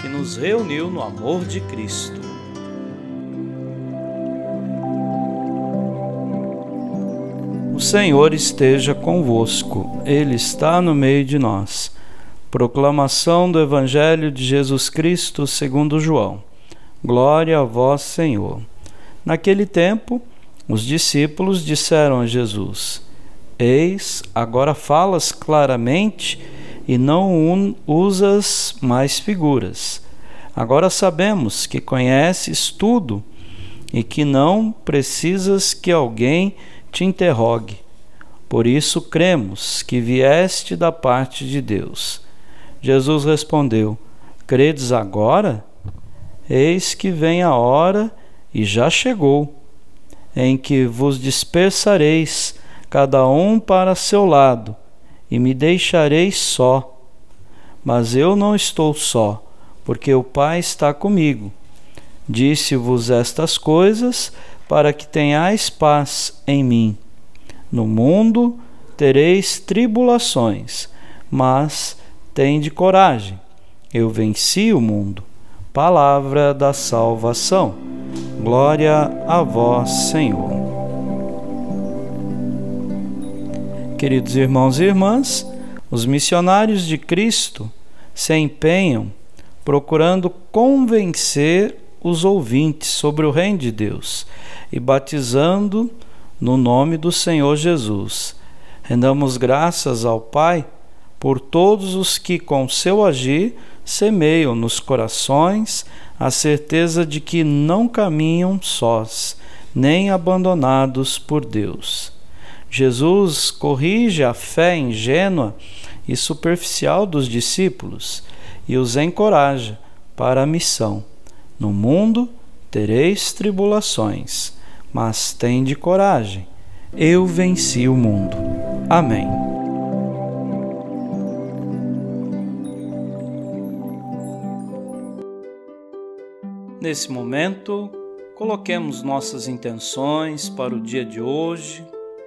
que nos reuniu no amor de Cristo. O Senhor esteja convosco, Ele está no meio de nós. Proclamação do Evangelho de Jesus Cristo segundo João. Glória a vós, Senhor. Naquele tempo, os discípulos disseram a Jesus: Eis, agora falas claramente e não usas mais figuras. Agora sabemos que conheces tudo e que não precisas que alguém te interrogue. Por isso cremos que vieste da parte de Deus. Jesus respondeu: Credes agora? Eis que vem a hora, e já chegou, em que vos dispersareis, cada um para seu lado e me deixareis só. Mas eu não estou só, porque o Pai está comigo. Disse-vos estas coisas para que tenhais paz em mim. No mundo tereis tribulações, mas tende coragem. Eu venci o mundo. Palavra da salvação. Glória a vós, Senhor. Queridos irmãos e irmãs, os missionários de Cristo se empenham procurando convencer os ouvintes sobre o Reino de Deus e batizando no nome do Senhor Jesus. Rendamos graças ao Pai por todos os que, com seu agir, semeiam nos corações a certeza de que não caminham sós, nem abandonados por Deus. Jesus corrige a fé ingênua e superficial dos discípulos e os encoraja para a missão. No mundo tereis tribulações, mas tende coragem. Eu venci o mundo. Amém. Nesse momento, coloquemos nossas intenções para o dia de hoje